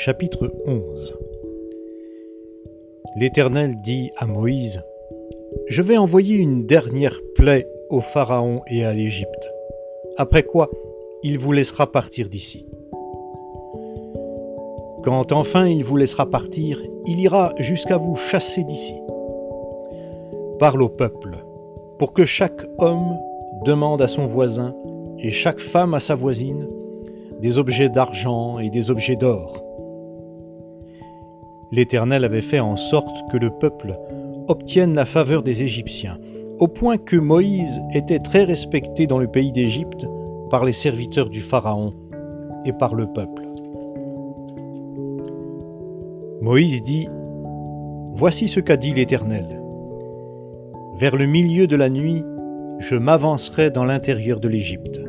Chapitre 11 L'Éternel dit à Moïse, Je vais envoyer une dernière plaie au Pharaon et à l'Égypte, après quoi il vous laissera partir d'ici. Quand enfin il vous laissera partir, il ira jusqu'à vous chasser d'ici. Parle au peuple, pour que chaque homme demande à son voisin et chaque femme à sa voisine des objets d'argent et des objets d'or. L'Éternel avait fait en sorte que le peuple obtienne la faveur des Égyptiens, au point que Moïse était très respecté dans le pays d'Égypte par les serviteurs du Pharaon et par le peuple. Moïse dit, Voici ce qu'a dit l'Éternel. Vers le milieu de la nuit, je m'avancerai dans l'intérieur de l'Égypte.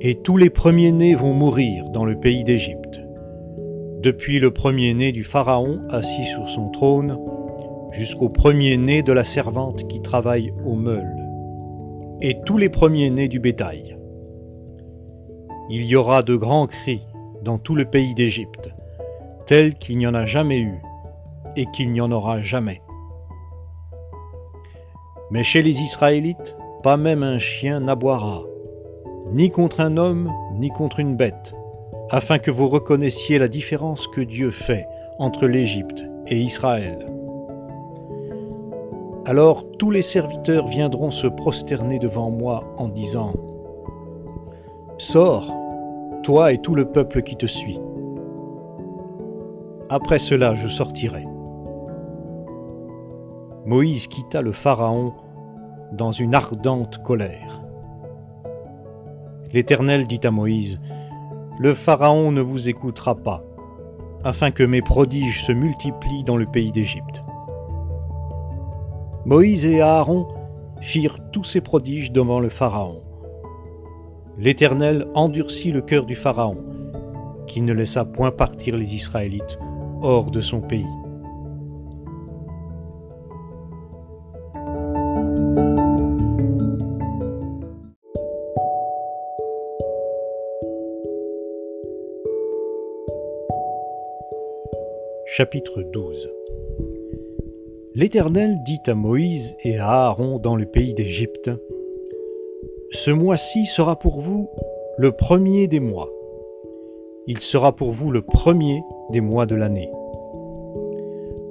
Et tous les premiers-nés vont mourir dans le pays d'Égypte, depuis le premier-né du Pharaon assis sur son trône, jusqu'au premier-né de la servante qui travaille au meule, et tous les premiers-nés du bétail. Il y aura de grands cris dans tout le pays d'Égypte, tels qu'il n'y en a jamais eu, et qu'il n'y en aura jamais. Mais chez les Israélites, pas même un chien n'aboiera, ni contre un homme, ni contre une bête, afin que vous reconnaissiez la différence que Dieu fait entre l'Égypte et Israël. Alors tous les serviteurs viendront se prosterner devant moi en disant, Sors, toi et tout le peuple qui te suit. Après cela je sortirai. Moïse quitta le Pharaon dans une ardente colère. L'Éternel dit à Moïse, Le Pharaon ne vous écoutera pas, afin que mes prodiges se multiplient dans le pays d'Égypte. Moïse et Aaron firent tous ces prodiges devant le Pharaon. L'Éternel endurcit le cœur du Pharaon, qui ne laissa point partir les Israélites hors de son pays. Chapitre 12 L'Éternel dit à Moïse et à Aaron dans le pays d'Égypte, Ce mois-ci sera pour vous le premier des mois. Il sera pour vous le premier des mois de l'année.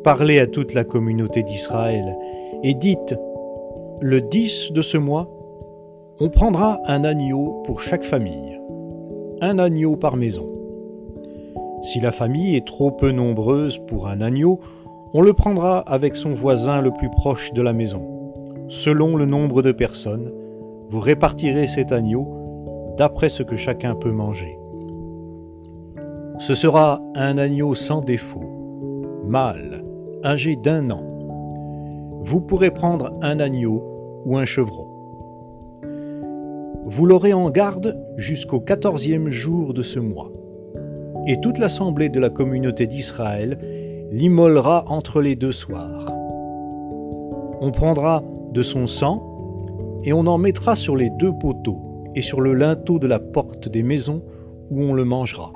Parlez à toute la communauté d'Israël et dites, Le 10 de ce mois, on prendra un agneau pour chaque famille, un agneau par maison. Si la famille est trop peu nombreuse pour un agneau, on le prendra avec son voisin le plus proche de la maison. Selon le nombre de personnes, vous répartirez cet agneau d'après ce que chacun peut manger. Ce sera un agneau sans défaut, mâle, âgé d'un an. Vous pourrez prendre un agneau ou un chevreau. Vous l'aurez en garde jusqu'au quatorzième jour de ce mois et toute l'assemblée de la communauté d'Israël l'immolera entre les deux soirs. On prendra de son sang et on en mettra sur les deux poteaux et sur le linteau de la porte des maisons où on le mangera.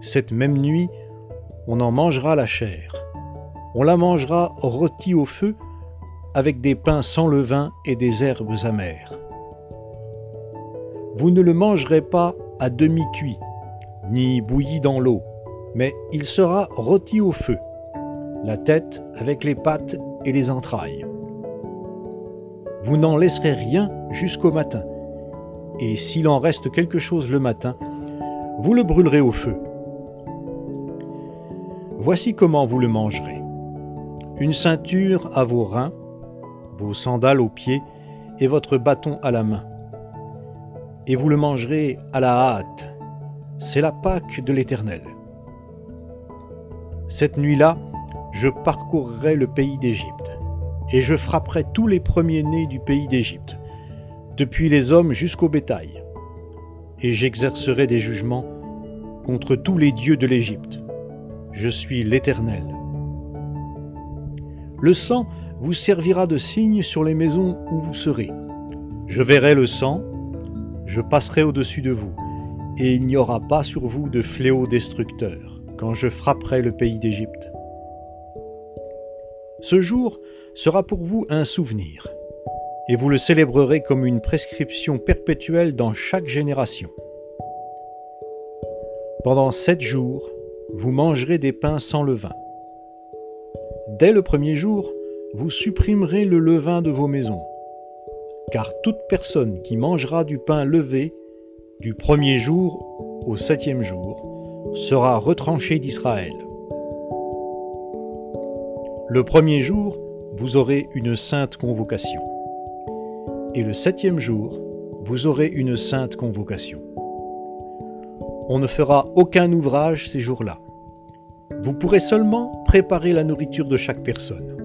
Cette même nuit, on en mangera la chair. On la mangera rôtie au feu avec des pains sans levain et des herbes amères. Vous ne le mangerez pas à demi-cuit, ni bouilli dans l'eau, mais il sera rôti au feu, la tête avec les pattes et les entrailles. Vous n'en laisserez rien jusqu'au matin, et s'il en reste quelque chose le matin, vous le brûlerez au feu. Voici comment vous le mangerez. Une ceinture à vos reins, vos sandales aux pieds et votre bâton à la main. Et vous le mangerez à la hâte, c'est la Pâque de l'Éternel. Cette nuit-là, je parcourrai le pays d'Égypte, et je frapperai tous les premiers-nés du pays d'Égypte, depuis les hommes jusqu'au bétail, et j'exercerai des jugements contre tous les dieux de l'Égypte. Je suis l'Éternel. Le sang vous servira de signe sur les maisons où vous serez. Je verrai le sang, je passerai au-dessus de vous, et il n'y aura pas sur vous de fléau destructeur quand je frapperai le pays d'Égypte. Ce jour sera pour vous un souvenir, et vous le célébrerez comme une prescription perpétuelle dans chaque génération. Pendant sept jours, vous mangerez des pains sans levain. Dès le premier jour, vous supprimerez le levain de vos maisons, car toute personne qui mangera du pain levé du premier jour au septième jour sera retranchée d'Israël. Le premier jour, vous aurez une sainte convocation. Et le septième jour, vous aurez une sainte convocation. On ne fera aucun ouvrage ces jours-là. Vous pourrez seulement préparer la nourriture de chaque personne.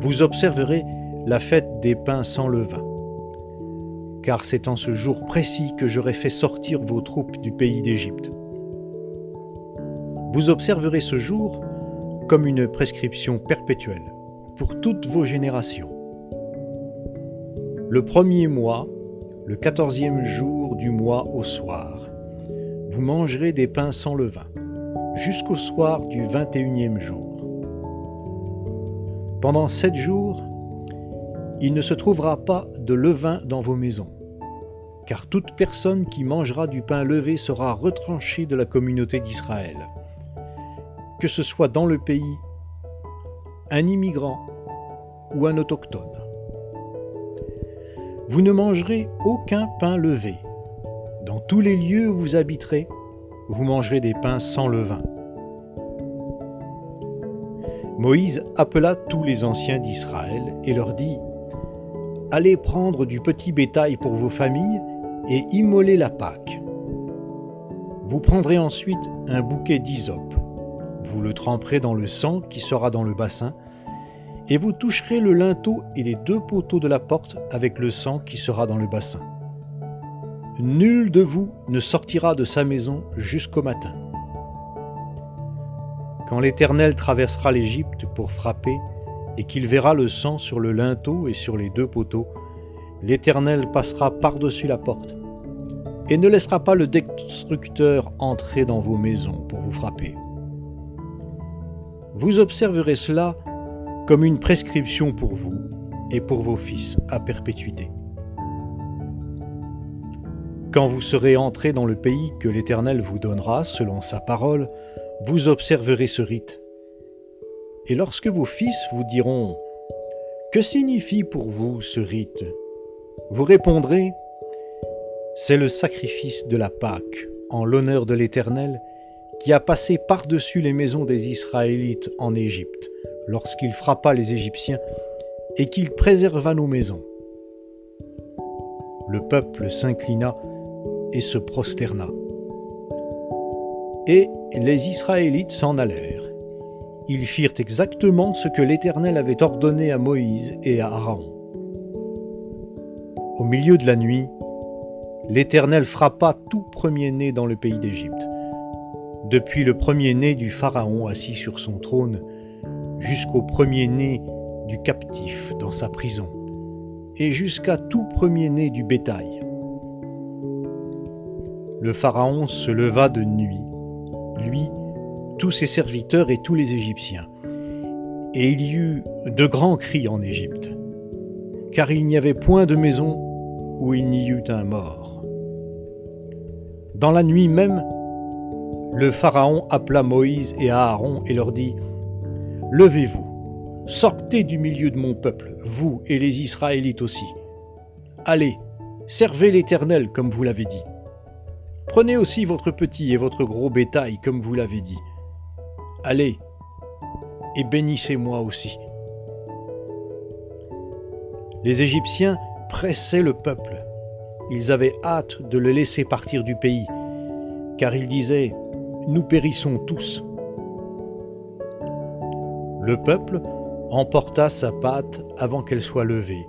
Vous observerez la fête des pains sans levain, car c'est en ce jour précis que j'aurai fait sortir vos troupes du pays d'Égypte. Vous observerez ce jour comme une prescription perpétuelle pour toutes vos générations. Le premier mois, le quatorzième jour du mois au soir, vous mangerez des pains sans levain jusqu'au soir du vingt et unième jour. Pendant sept jours, il ne se trouvera pas de levain dans vos maisons, car toute personne qui mangera du pain levé sera retranchée de la communauté d'Israël, que ce soit dans le pays, un immigrant ou un autochtone. Vous ne mangerez aucun pain levé. Dans tous les lieux où vous habiterez, vous mangerez des pains sans levain. Moïse appela tous les anciens d'Israël et leur dit, Allez prendre du petit bétail pour vos familles et immoler la Pâque. Vous prendrez ensuite un bouquet d'hysope. Vous le tremperez dans le sang qui sera dans le bassin, et vous toucherez le linteau et les deux poteaux de la porte avec le sang qui sera dans le bassin. Nul de vous ne sortira de sa maison jusqu'au matin. Quand l'Éternel traversera l'Égypte pour frapper, et qu'il verra le sang sur le linteau et sur les deux poteaux, l'Éternel passera par-dessus la porte, et ne laissera pas le destructeur entrer dans vos maisons pour vous frapper. Vous observerez cela comme une prescription pour vous et pour vos fils à perpétuité. Quand vous serez entrés dans le pays que l'Éternel vous donnera selon sa parole, vous observerez ce rite. Et lorsque vos fils vous diront Que signifie pour vous ce rite? Vous répondrez C'est le sacrifice de la Pâque en l'honneur de l'Éternel qui a passé par-dessus les maisons des Israélites en Égypte lorsqu'il frappa les Égyptiens et qu'il préserva nos maisons. Le peuple s'inclina et se prosterna. Et les Israélites s'en allèrent. Ils firent exactement ce que l'Éternel avait ordonné à Moïse et à Aaron. Au milieu de la nuit, l'Éternel frappa tout premier-né dans le pays d'Égypte, depuis le premier-né du Pharaon assis sur son trône, jusqu'au premier-né du captif dans sa prison, et jusqu'à tout premier-né du bétail le Pharaon se leva de nuit, lui, tous ses serviteurs et tous les Égyptiens. Et il y eut de grands cris en Égypte, car il n'y avait point de maison où il n'y eût un mort. Dans la nuit même, le Pharaon appela Moïse et Aaron et leur dit, Levez-vous, sortez du milieu de mon peuple, vous et les Israélites aussi. Allez, servez l'Éternel comme vous l'avez dit. Prenez aussi votre petit et votre gros bétail, comme vous l'avez dit. Allez, et bénissez-moi aussi. Les Égyptiens pressaient le peuple. Ils avaient hâte de le laisser partir du pays, car ils disaient, Nous périssons tous. Le peuple emporta sa pâte avant qu'elle soit levée.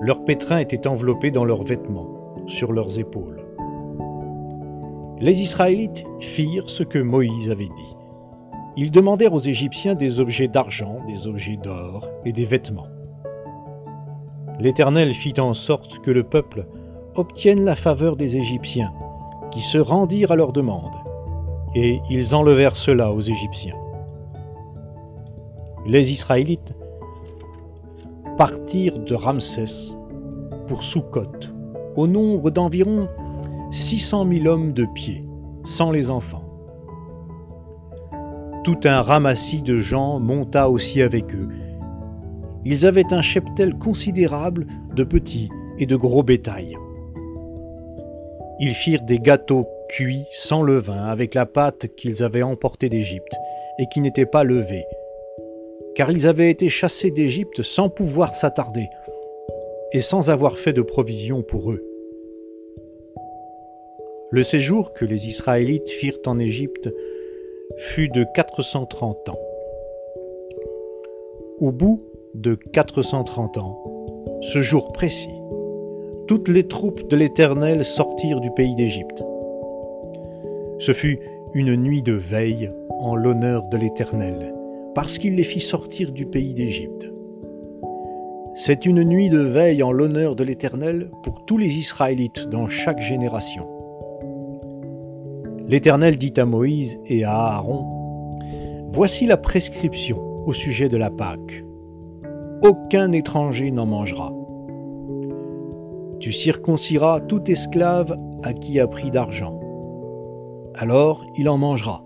Leurs pétrins étaient enveloppés dans leurs vêtements, sur leurs épaules les Israélites firent ce que Moïse avait dit. Ils demandèrent aux Égyptiens des objets d'argent, des objets d'or et des vêtements. L'Éternel fit en sorte que le peuple obtiennent la faveur des Égyptiens, qui se rendirent à leur demande, et ils enlevèrent cela aux Égyptiens. Les Israélites partirent de Ramsès pour Soukhot, au nombre d'environ 600 000 hommes de pied, sans les enfants. Tout un ramassis de gens monta aussi avec eux. Ils avaient un cheptel considérable de petits et de gros bétail. Ils firent des gâteaux cuits sans levain avec la pâte qu'ils avaient emportée d'Égypte et qui n'était pas levée, car ils avaient été chassés d'Égypte sans pouvoir s'attarder et sans avoir fait de provisions pour eux. Le séjour que les Israélites firent en Égypte fut de 430 ans. Au bout de 430 ans, ce jour précis, toutes les troupes de l'Éternel sortirent du pays d'Égypte. Ce fut une nuit de veille en l'honneur de l'Éternel, parce qu'il les fit sortir du pays d'Égypte. C'est une nuit de veille en l'honneur de l'Éternel pour tous les Israélites dans chaque génération. L'Éternel dit à Moïse et à Aaron, Voici la prescription au sujet de la Pâque. Aucun étranger n'en mangera. Tu circonciras tout esclave à qui a pris d'argent. Alors il en mangera.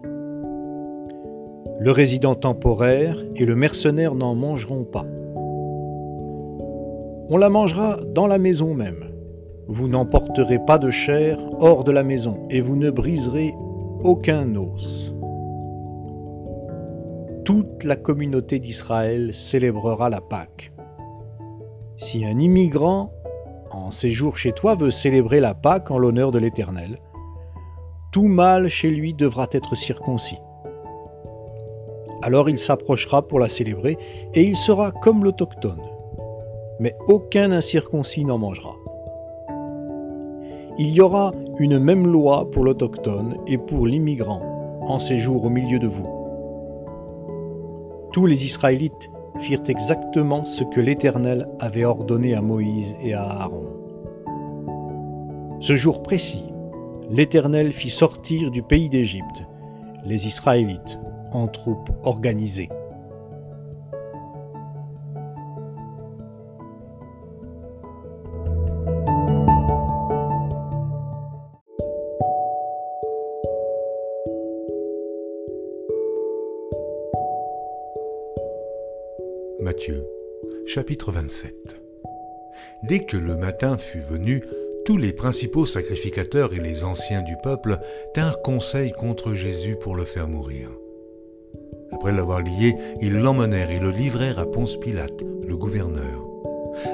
Le résident temporaire et le mercenaire n'en mangeront pas. On la mangera dans la maison même. Vous n'emporterez pas de chair hors de la maison, et vous ne briserez aucun os. Toute la communauté d'Israël célébrera la Pâque. Si un immigrant en séjour chez toi veut célébrer la Pâque en l'honneur de l'Éternel, tout mâle chez lui devra être circoncis. Alors il s'approchera pour la célébrer, et il sera comme l'autochtone. Mais aucun incirconcis n'en mangera il y aura une même loi pour l'autochtone et pour l'immigrant en séjour au milieu de vous. Tous les Israélites firent exactement ce que l'Éternel avait ordonné à Moïse et à Aaron. Ce jour précis, l'Éternel fit sortir du pays d'Égypte les Israélites en troupes organisées. Chapitre 27 Dès que le matin fut venu, tous les principaux sacrificateurs et les anciens du peuple tinrent conseil contre Jésus pour le faire mourir. Après l'avoir lié, ils l'emmenèrent et le livrèrent à Ponce Pilate, le gouverneur.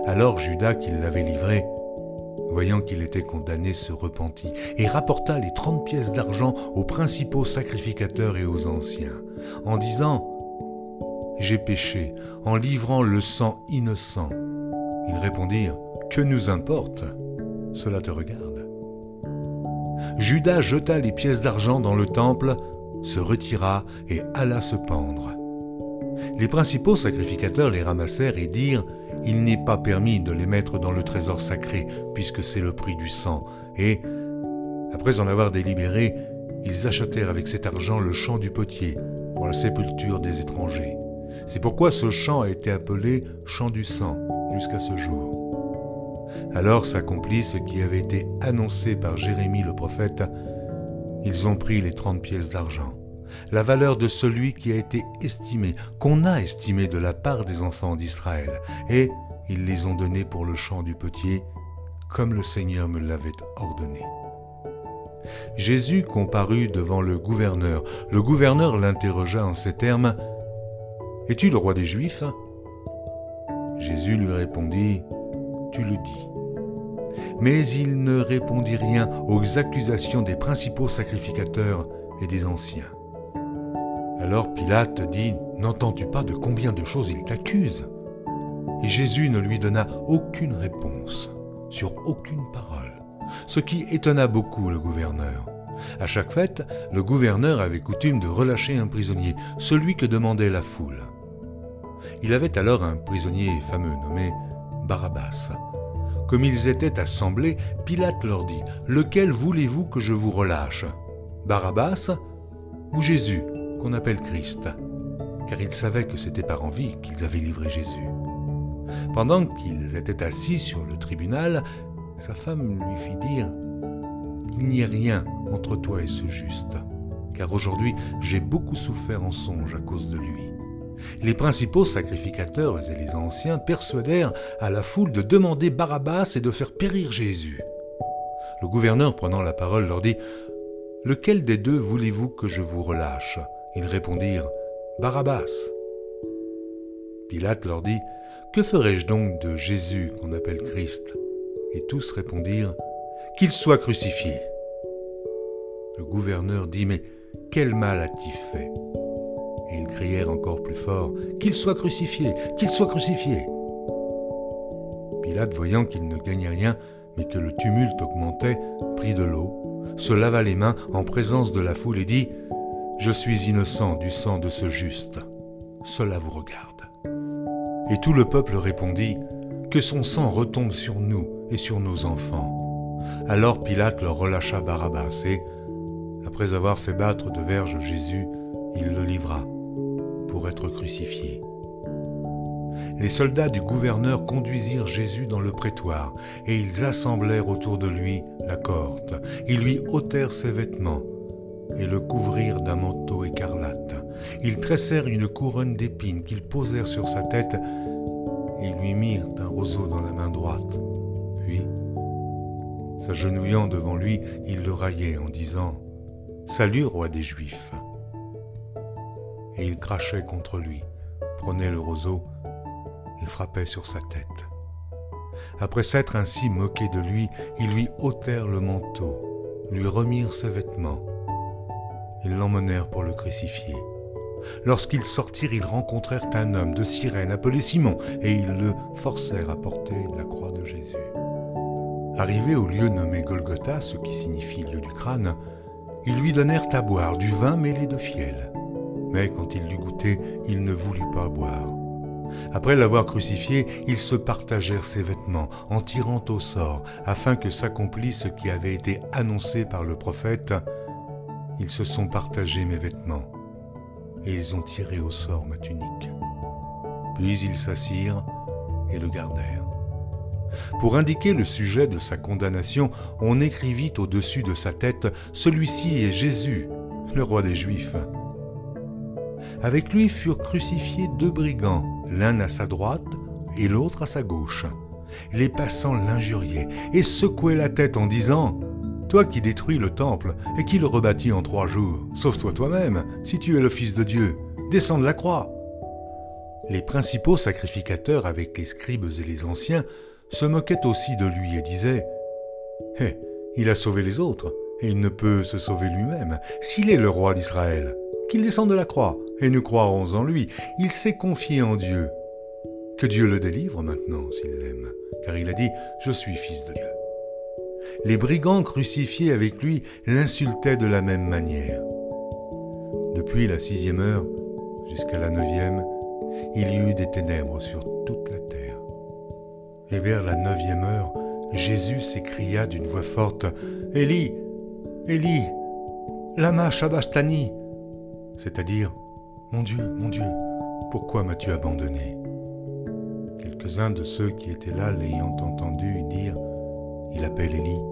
Alors Judas, qui l'avait livré, voyant qu'il était condamné, se repentit et rapporta les trente pièces d'argent aux principaux sacrificateurs et aux anciens, en disant j'ai péché en livrant le sang innocent. Ils répondirent, Que nous importe? Cela te regarde. Judas jeta les pièces d'argent dans le temple, se retira et alla se pendre. Les principaux sacrificateurs les ramassèrent et dirent, Il n'est pas permis de les mettre dans le trésor sacré, puisque c'est le prix du sang. Et, après en avoir délibéré, ils achetèrent avec cet argent le champ du potier pour la sépulture des étrangers. C'est pourquoi ce chant a été appelé chant du sang jusqu'à ce jour. Alors s'accomplit ce qui avait été annoncé par Jérémie le prophète. Ils ont pris les trente pièces d'argent, la valeur de celui qui a été estimé, qu'on a estimé de la part des enfants d'Israël, et ils les ont donnés pour le chant du potier, comme le Seigneur me l'avait ordonné. Jésus comparut devant le gouverneur. Le gouverneur l'interrogea en ces termes, es-tu le roi des Juifs? Jésus lui répondit, Tu le dis. Mais il ne répondit rien aux accusations des principaux sacrificateurs et des anciens. Alors Pilate dit, N'entends-tu pas de combien de choses il t'accuse? Et Jésus ne lui donna aucune réponse, sur aucune parole, ce qui étonna beaucoup le gouverneur. À chaque fête, le gouverneur avait coutume de relâcher un prisonnier, celui que demandait la foule. Il avait alors un prisonnier fameux nommé Barabbas, Comme ils étaient assemblés, Pilate leur dit, Lequel voulez-vous que je vous relâche? Barabbas ou Jésus, qu'on appelle Christ Car ils savaient que c'était par envie qu'ils avaient livré Jésus. Pendant qu'ils étaient assis sur le tribunal, sa femme lui fit dire, Il n'y a rien entre toi et ce juste, car aujourd'hui j'ai beaucoup souffert en songe à cause de lui. Les principaux sacrificateurs et les anciens persuadèrent à la foule de demander Barabbas et de faire périr Jésus. Le gouverneur, prenant la parole, leur dit Lequel des deux voulez-vous que je vous relâche? Ils répondirent Barabbas. Pilate leur dit Que ferai-je donc de Jésus qu'on appelle Christ? Et tous répondirent Qu'il soit crucifié. Le gouverneur dit Mais quel mal a-t-il fait? Et ils crièrent encore plus fort, Qu'il soit crucifié, qu'il soit crucifié. Pilate, voyant qu'il ne gagnait rien, mais que le tumulte augmentait, prit de l'eau, se lava les mains en présence de la foule et dit, Je suis innocent du sang de ce juste, cela vous regarde. Et tout le peuple répondit, Que son sang retombe sur nous et sur nos enfants. Alors Pilate leur relâcha Barabbas et, après avoir fait battre de verge Jésus, il le livra être crucifié. Les soldats du gouverneur conduisirent Jésus dans le prétoire, et ils assemblèrent autour de lui la cohorte. Ils lui ôtèrent ses vêtements et le couvrirent d'un manteau écarlate. Ils tressèrent une couronne d'épines qu'ils posèrent sur sa tête et lui mirent un roseau dans la main droite. Puis, s'agenouillant devant lui, ils le raillaient en disant Salut, roi des Juifs et il crachait contre lui, prenait le roseau et frappait sur sa tête. Après s'être ainsi moqué de lui, ils lui ôtèrent le manteau, lui remirent ses vêtements. Ils l'emmenèrent pour le crucifier. Lorsqu'ils sortirent, ils rencontrèrent un homme de Cyrène appelé Simon, et ils le forcèrent à porter la croix de Jésus. Arrivé au lieu nommé Golgotha, ce qui signifie lieu du crâne, ils lui donnèrent à boire du vin mêlé de fiel. Mais quand il l'eut goûté, il ne voulut pas boire. Après l'avoir crucifié, ils se partagèrent ses vêtements en tirant au sort, afin que s'accomplisse ce qui avait été annoncé par le prophète. Ils se sont partagés mes vêtements, et ils ont tiré au sort ma tunique. Puis ils s'assirent et le gardèrent. Pour indiquer le sujet de sa condamnation, on écrivit au-dessus de sa tête Celui-ci est Jésus, le roi des Juifs. Avec lui furent crucifiés deux brigands, l'un à sa droite et l'autre à sa gauche. Les passants l'injuriaient et secouaient la tête en disant Toi qui détruis le temple et qui le rebâtis en trois jours, sauve-toi toi-même, si tu es le Fils de Dieu, descends de la croix. Les principaux sacrificateurs avec les scribes et les anciens se moquaient aussi de lui et disaient Hé, il a sauvé les autres, et il ne peut se sauver lui-même, s'il est le roi d'Israël qu'il descende de la croix, et nous croirons en lui. Il s'est confié en Dieu. Que Dieu le délivre maintenant, s'il l'aime, car il a dit, Je suis fils de Dieu. Les brigands crucifiés avec lui l'insultaient de la même manière. Depuis la sixième heure jusqu'à la neuvième, il y eut des ténèbres sur toute la terre. Et vers la neuvième heure, Jésus s'écria d'une voix forte, Élie, Élie, lama Shabastani, c'est-à-dire Mon Dieu, mon Dieu, pourquoi m'as-tu abandonné? Quelques-uns de ceux qui étaient là l'ayant entendu dire Il appelle Élie.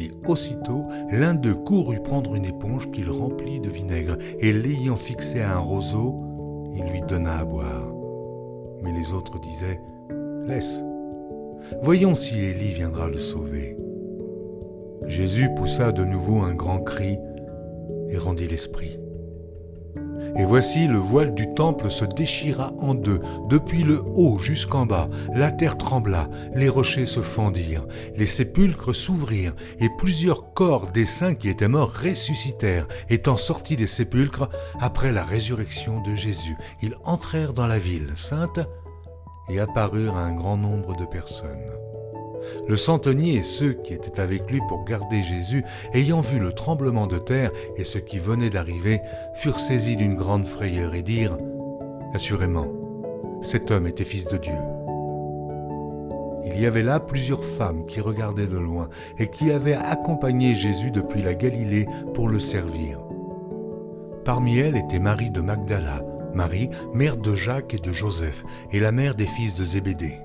Et aussitôt, l'un d'eux courut prendre une éponge qu'il remplit de vinaigre, et l'ayant fixé à un roseau, il lui donna à boire. Mais les autres disaient Laisse, voyons si Élie viendra le sauver. Jésus poussa de nouveau un grand cri et rendit l'esprit. Et voici le voile du temple se déchira en deux, depuis le haut jusqu'en bas. La terre trembla, les rochers se fendirent, les sépulcres s'ouvrirent, et plusieurs corps des saints qui étaient morts ressuscitèrent, étant sortis des sépulcres après la résurrection de Jésus. Ils entrèrent dans la ville sainte et apparurent à un grand nombre de personnes. Le centenier et ceux qui étaient avec lui pour garder Jésus, ayant vu le tremblement de terre et ce qui venait d'arriver, furent saisis d'une grande frayeur et dirent, Assurément, cet homme était fils de Dieu. Il y avait là plusieurs femmes qui regardaient de loin et qui avaient accompagné Jésus depuis la Galilée pour le servir. Parmi elles était Marie de Magdala, Marie, mère de Jacques et de Joseph, et la mère des fils de Zébédée.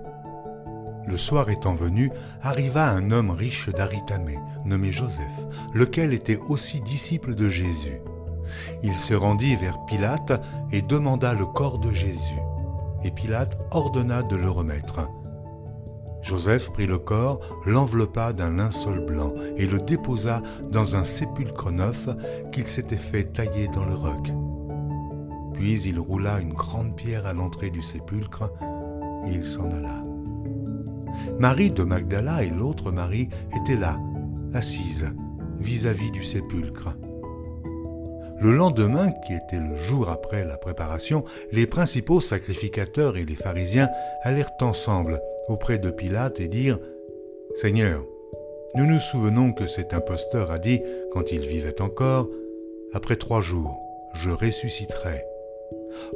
Le soir étant venu, arriva un homme riche d'Aritamée, nommé Joseph, lequel était aussi disciple de Jésus. Il se rendit vers Pilate et demanda le corps de Jésus. Et Pilate ordonna de le remettre. Joseph prit le corps, l'enveloppa d'un linceul blanc et le déposa dans un sépulcre neuf qu'il s'était fait tailler dans le roc. Puis il roula une grande pierre à l'entrée du sépulcre et il s'en alla. Marie de Magdala et l'autre Marie étaient là, assises, vis-à-vis du sépulcre. Le lendemain, qui était le jour après la préparation, les principaux sacrificateurs et les pharisiens allèrent ensemble auprès de Pilate et dirent Seigneur, nous nous souvenons que cet imposteur a dit, quand il vivait encore, Après trois jours, je ressusciterai.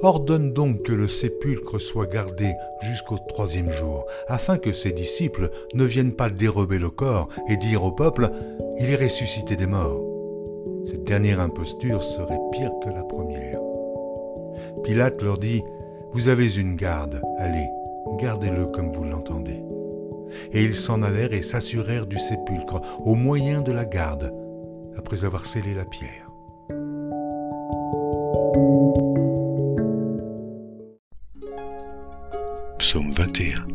Ordonne donc que le sépulcre soit gardé jusqu'au troisième jour, afin que ses disciples ne viennent pas dérober le corps et dire au peuple, Il est ressuscité des morts. Cette dernière imposture serait pire que la première. Pilate leur dit, Vous avez une garde, allez, gardez-le comme vous l'entendez. Et ils s'en allèrent et s'assurèrent du sépulcre au moyen de la garde, après avoir scellé la pierre. 21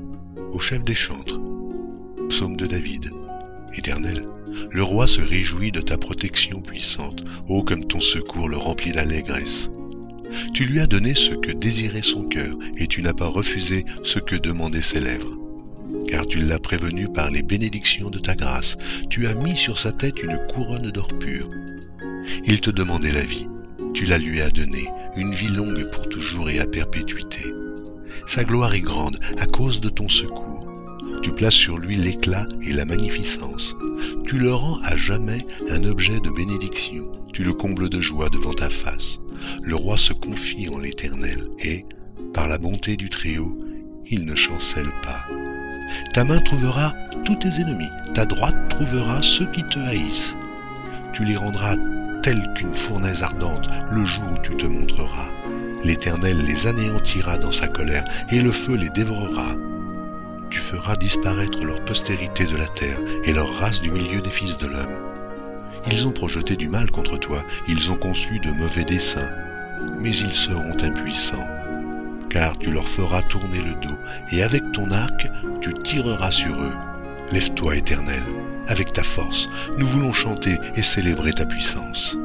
Au chef des chantres. Psaume de David. Éternel, le roi se réjouit de ta protection puissante. Ô comme ton secours le remplit d'allégresse. Tu lui as donné ce que désirait son cœur, et tu n'as pas refusé ce que demandaient ses lèvres. Car tu l'as prévenu par les bénédictions de ta grâce, tu as mis sur sa tête une couronne d'or pur. Il te demandait la vie, tu la lui as donnée, une vie longue pour toujours et à perpétuité. Sa gloire est grande à cause de ton secours. Tu places sur lui l'éclat et la magnificence. Tu le rends à jamais un objet de bénédiction. Tu le combles de joie devant ta face. Le roi se confie en l'Éternel et, par la bonté du Très-Haut, il ne chancelle pas. Ta main trouvera tous tes ennemis, ta droite trouvera ceux qui te haïssent. Tu les rendras tels qu'une fournaise ardente le jour où tu te montreras. L'Éternel les anéantira dans sa colère, et le feu les dévorera. Tu feras disparaître leur postérité de la terre, et leur race du milieu des fils de l'homme. Ils ont projeté du mal contre toi, ils ont conçu de mauvais desseins, mais ils seront impuissants. Car tu leur feras tourner le dos, et avec ton arc, tu tireras sur eux. Lève-toi, Éternel, avec ta force, nous voulons chanter et célébrer ta puissance.